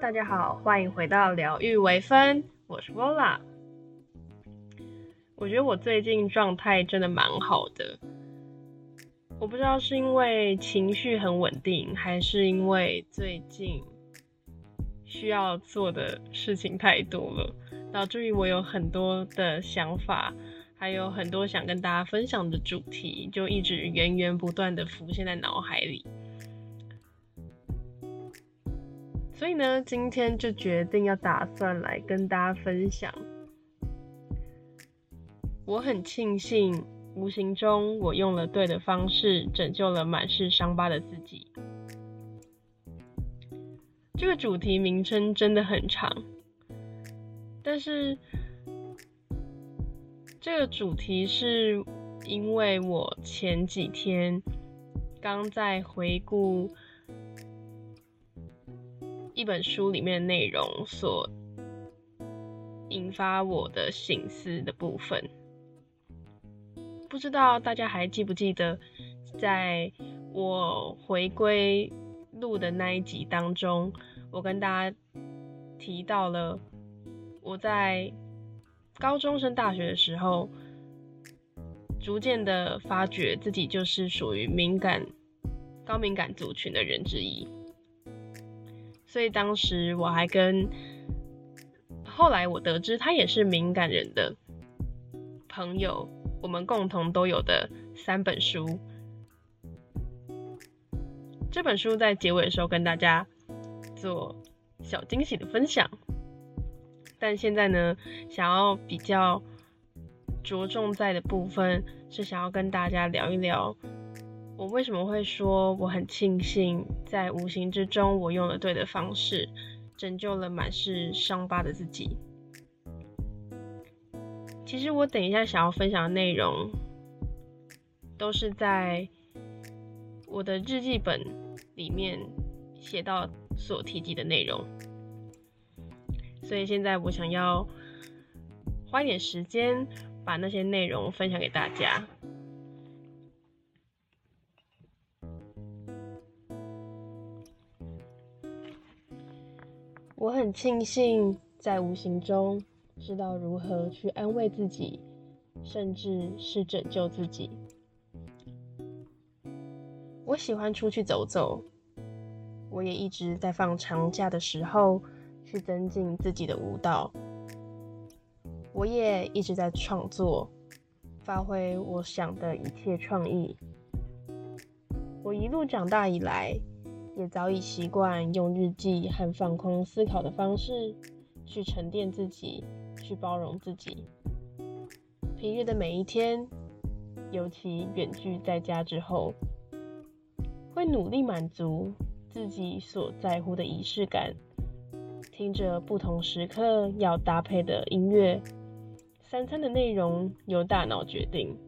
大家好，欢迎回到疗愈微分，我是 Vola。我觉得我最近状态真的蛮好的，我不知道是因为情绪很稳定，还是因为最近需要做的事情太多了，导致于我有很多的想法，还有很多想跟大家分享的主题，就一直源源不断的浮现在脑海里。所以呢，今天就决定要打算来跟大家分享。我很庆幸，无形中我用了对的方式，拯救了满是伤疤的自己。这个主题名称真的很长，但是这个主题是因为我前几天刚在回顾。一本书里面内容所引发我的醒思的部分，不知道大家还记不记得，在我回归录的那一集当中，我跟大家提到了我在高中升大学的时候，逐渐的发觉自己就是属于敏感、高敏感族群的人之一。所以当时我还跟后来我得知他也是敏感人的朋友，我们共同都有的三本书。这本书在结尾的时候跟大家做小惊喜的分享，但现在呢，想要比较着重在的部分是想要跟大家聊一聊。我为什么会说我很庆幸，在无形之中我用了对的方式，拯救了满是伤疤的自己？其实我等一下想要分享的内容，都是在我的日记本里面写到所提及的内容，所以现在我想要花一点时间把那些内容分享给大家。我很庆幸在无形中知道如何去安慰自己，甚至是拯救自己。我喜欢出去走走，我也一直在放长假的时候去增进自己的舞蹈。我也一直在创作，发挥我想的一切创意。我一路长大以来。也早已习惯用日记和放空思考的方式去沉淀自己，去包容自己。平日的每一天，尤其远距在家之后，会努力满足自己所在乎的仪式感，听着不同时刻要搭配的音乐，三餐的内容由大脑决定，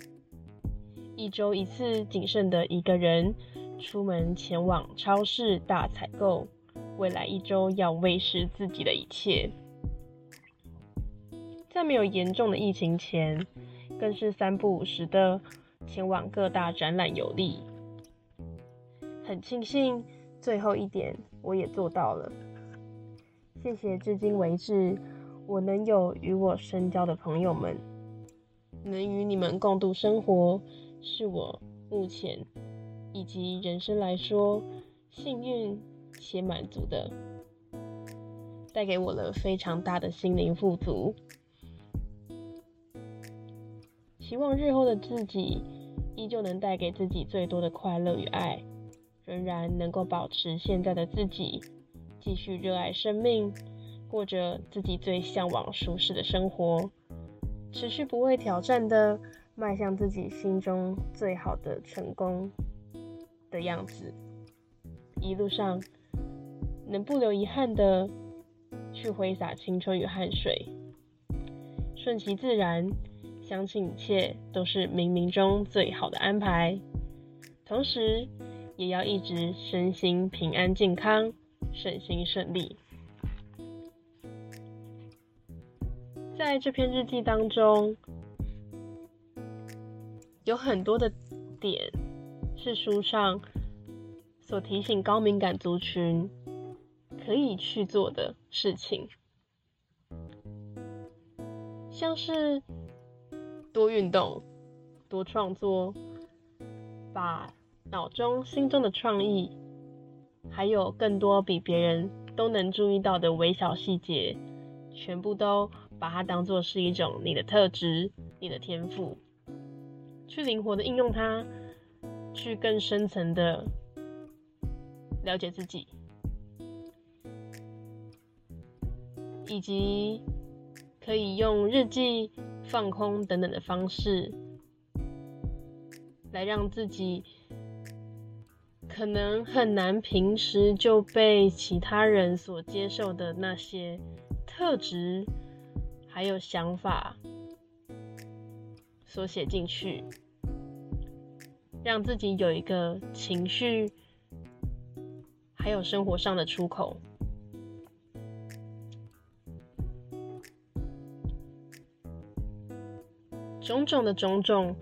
一周一次谨慎的一个人。出门前往超市大采购，未来一周要喂食自己的一切。在没有严重的疫情前，更是三不五时的前往各大展览游历。很庆幸，最后一点我也做到了。谢谢至今为止我能有与我深交的朋友们，能与你们共度生活，是我目前。以及人生来说，幸运且满足的，带给我了非常大的心灵富足。希望日后的自己，依旧能带给自己最多的快乐与爱，仍然能够保持现在的自己，继续热爱生命，过着自己最向往舒适的生活，持续不畏挑战的迈向自己心中最好的成功。的样子，一路上能不留遗憾的去挥洒青春与汗水，顺其自然，相信一切都是冥冥中最好的安排。同时，也要一直身心平安健康，顺心顺利。在这篇日记当中，有很多的点。是书上所提醒高敏感族群，可以去做的事情，像是多运动、多创作，把脑中、心中的创意，还有更多比别人都能注意到的微小细节，全部都把它当做是一种你的特质、你的天赋，去灵活的应用它，去更深层的了解自己。以及可以用日记、放空等等的方式，来让自己可能很难平时就被其他人所接受的那些特质，还有想法所写进去，让自己有一个情绪，还有生活上的出口。种种的种种，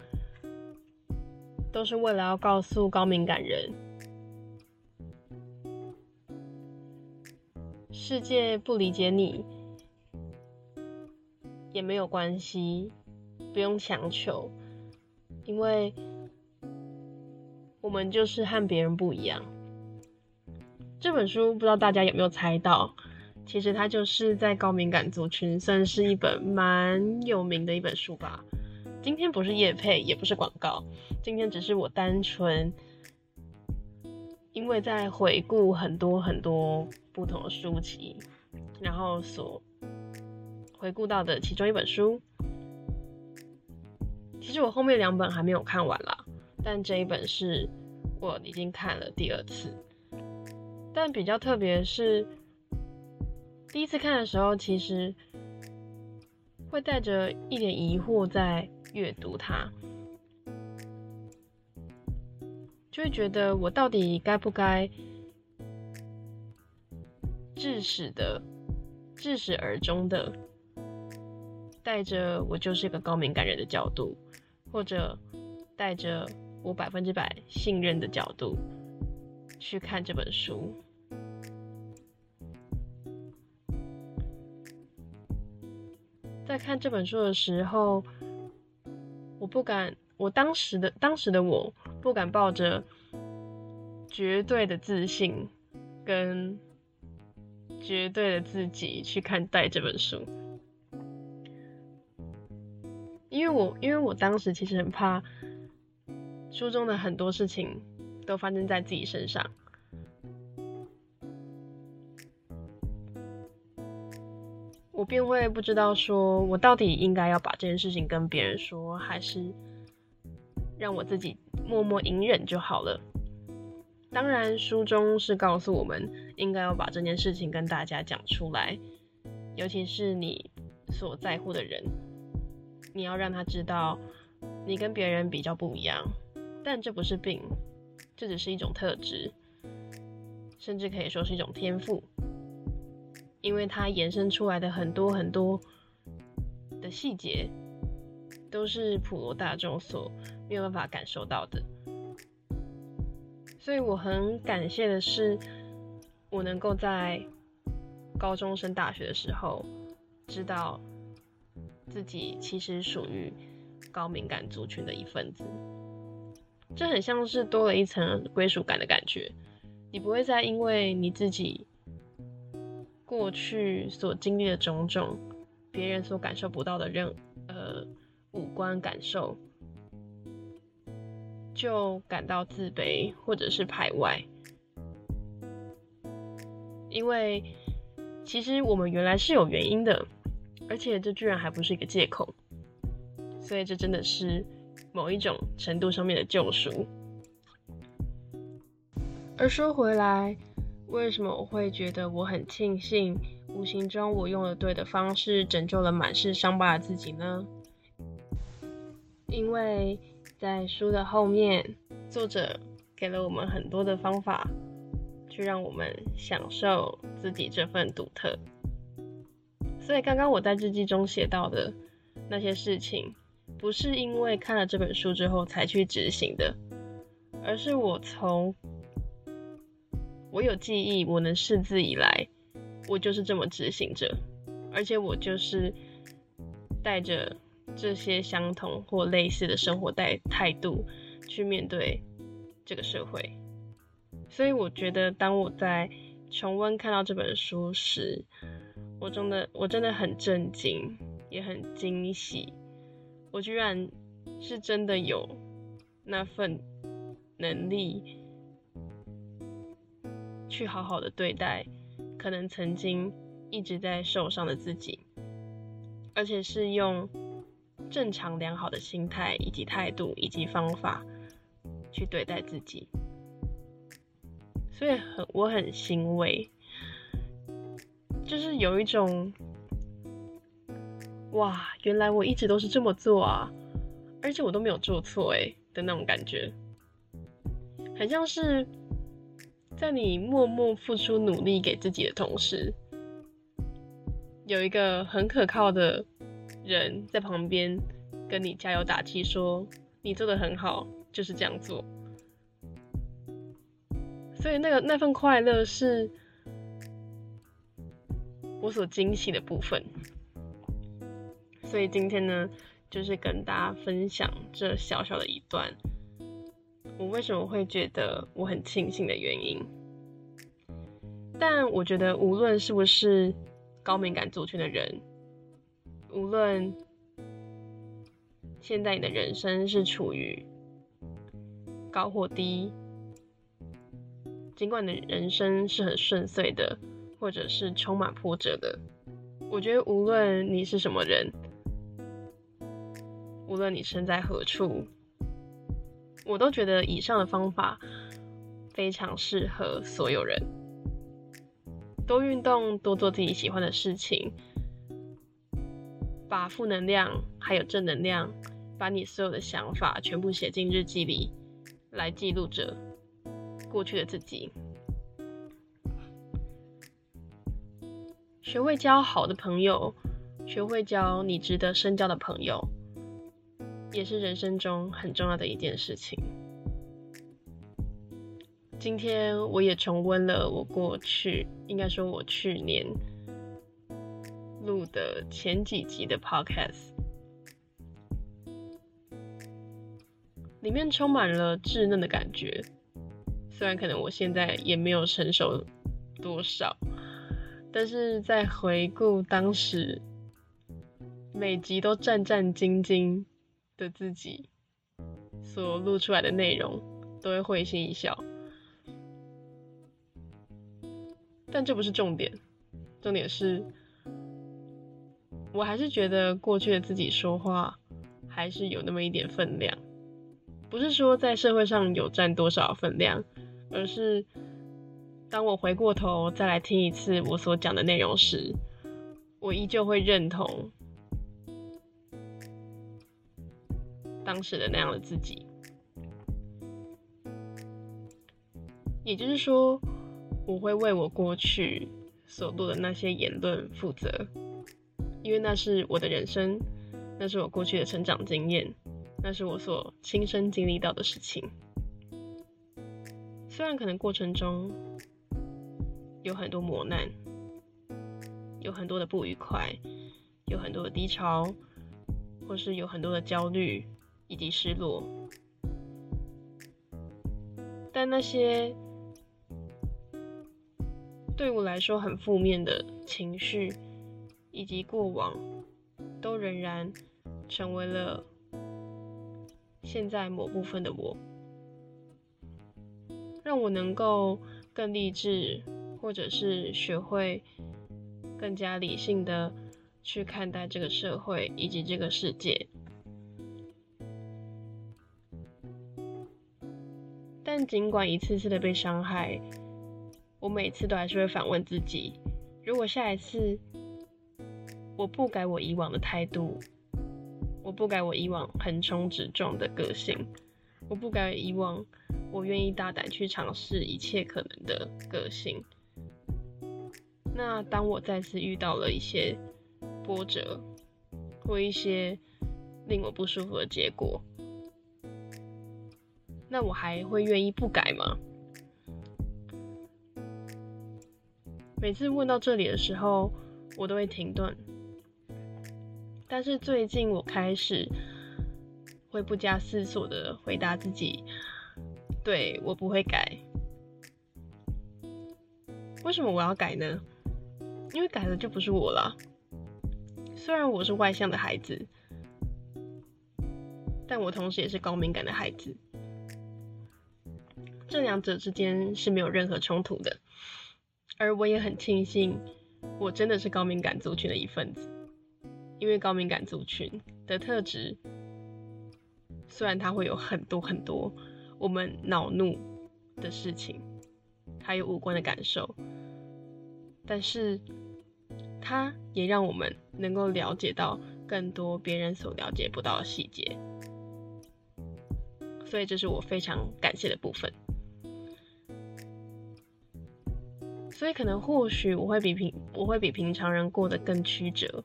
都是为了要告诉高敏感人，世界不理解你也没有关系，不用强求，因为我们就是和别人不一样。这本书不知道大家有没有猜到，其实它就是在高敏感族群算是一本蛮有名的一本书吧。今天不是夜配，也不是广告，今天只是我单纯因为在回顾很多很多不同的书籍，然后所回顾到的其中一本书。其实我后面两本还没有看完啦，但这一本是我已经看了第二次。但比较特别是，第一次看的时候，其实会带着一点疑惑在。阅读它，就会觉得我到底该不该至始的、至始而终的，带着我就是一个高敏感人的角度，或者带着我百分之百信任的角度去看这本书。在看这本书的时候。我不敢，我当时的当时的我不敢抱着绝对的自信跟绝对的自己去看待这本书，因为我因为我当时其实很怕书中的很多事情都发生在自己身上，我便会不知道说我到底应该要把这件事情跟别人说，还是让我自己默默隐忍就好了。当然，书中是告诉我们应该要把这件事情跟大家讲出来，尤其是你所在乎的人，你要让他知道你跟别人比较不一样。但这不是病，这只是一种特质，甚至可以说是一种天赋。因为它延伸出来的很多很多的细节，都是普罗大众所没有办法感受到的，所以我很感谢的是，我能够在高中升大学的时候，知道自己其实属于高敏感族群的一份子，这很像是多了一层归属感的感觉，你不会再因为你自己。过去所经历的种种，别人所感受不到的任呃五官感受，就感到自卑或者是排外，因为其实我们原来是有原因的，而且这居然还不是一个借口，所以这真的是某一种程度上面的救赎。而说回来。为什么我会觉得我很庆幸，无形中我用了对的方式拯救了满是伤疤的自己呢？因为在书的后面，作者给了我们很多的方法，去让我们享受自己这份独特。所以刚刚我在日记中写到的那些事情，不是因为看了这本书之后才去执行的，而是我从。我有记忆，我能识字以来，我就是这么执行着，而且我就是带着这些相同或类似的生活态态度去面对这个社会。所以我觉得，当我在重温看到这本书时，我真的我真的很震惊，也很惊喜。我居然是真的有那份能力，去好好的对待可能曾经一直在受伤的自己，而且是用正常良好的心态以及态度以及方法去对待自己。所以很我很欣慰，就是有一种。哇，原来我一直都是这么做啊，而且我都没有做错哎的那种感觉，很像是在你默默付出努力给自己的同时，有一个很可靠的人在旁边跟你加油打气，说你做的很好，就是这样做。所以那个那份快乐是我所惊喜的部分。所以今天呢，就是跟大家分享这小小的一段，我为什么会觉得我很庆幸的原因。但我觉得，无论是不是高敏感族群的人，无论现在你的人生是处于高或低，尽管你的人生是很顺遂的，或者是充满波折的，我觉得无论你是什么人。无论你身在何处，我都觉得以上的方法非常适合所有人。多运动，多做自己喜欢的事情，把负能量还有正能量，把你所有的想法全部写进日记里，来记录着过去的自己。学会交好的朋友，学会交你值得深交的朋友。也是人生中很重要的一件事情。今天我也重温了我过去，应该说我去年录的前几集的 Podcast，里面充满了稚嫩的感觉。虽然可能我现在也没有成熟多少，但是在回顾当时每集都战战兢兢。的自己所录出来的内容，都会会心一笑。但这不是重点，重点是，我还是觉得过去的自己说话还是有那么一点分量。不是说在社会上有占多少分量，而是当我回过头再来听一次我所讲的内容时，我依旧会认同。当时的那样的自己，也就是说，我会为我过去所做的那些言论负责，因为那是我的人生，那是我过去的成长经验，那是我所亲身经历到的事情。虽然可能过程中有很多磨难，有很多的不愉快，有很多的低潮，或是有很多的焦虑。以及失落，但那些对我来说很负面的情绪以及过往，都仍然成为了现在某部分的我，让我能够更励志，或者是学会更加理性的去看待这个社会以及这个世界。尽管一次次的被伤害，我每次都还是会反问自己：如果下一次我不改我以往的态度，我不改我以往横冲直撞的个性，我不改以往我愿意大胆去尝试一切可能的个性，那当我再次遇到了一些波折或一些令我不舒服的结果，那我还会愿意不改吗？每次问到这里的时候，我都会停顿。但是最近我开始会不加思索的回答自己：对我不会改。为什么我要改呢？因为改了就不是我了。虽然我是外向的孩子，但我同时也是高敏感的孩子。这两者之间是没有任何冲突的。而我也很庆幸，我真的是高敏感族群的一份子。因为高敏感族群的特质，虽然它会有很多很多我们恼怒的事情，还有无关的感受，但是它也让我们能够了解到更多别人所了解不到的细节，所以这是我非常感谢的部分。所以可能或许我会比平我会比平常人过得更曲折。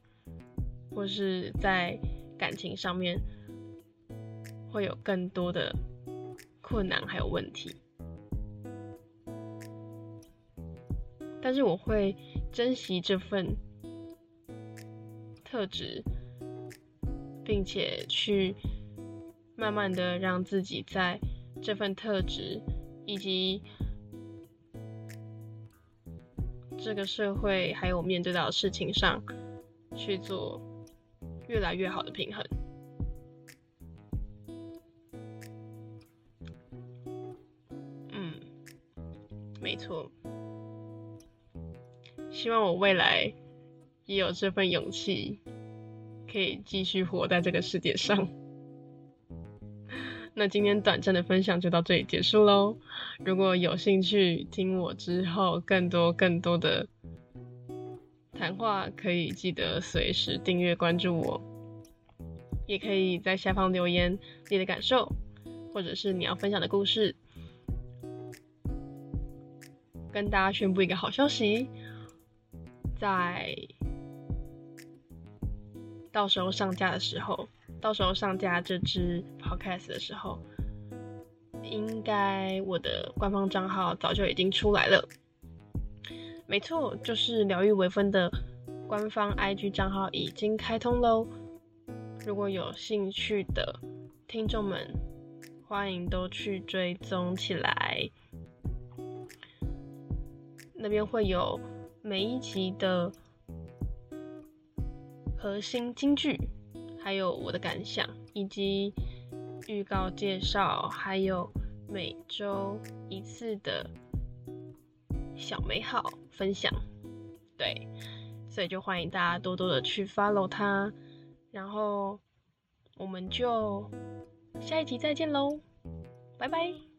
或是在感情上面会有更多的困难还有问题，但是我会珍惜这份特质，并且去慢慢的让自己在这份特质以及这个社会还有我面对到的事情上去做。越来越好的平衡。嗯，没错。希望我未来也有这份勇气，可以继续活在这个世界上。那今天短暂的分享就到这里结束喽。如果有兴趣听我之后更多更多的。谈话可以记得随时订阅关注我，也可以在下方留言你的感受，或者是你要分享的故事。跟大家宣布一个好消息，在到时候上架的时候，到时候上架这支 podcast 的时候，应该我的官方账号早就已经出来了。没错，就是疗愈微分的官方 IG 账号已经开通喽。如果有兴趣的听众们，欢迎都去追踪起来。那边会有每一集的核心金句，还有我的感想，以及预告介绍，还有每周一次的。小美好分享，对，所以就欢迎大家多多的去 follow 他，然后我们就下一集再见喽，拜拜。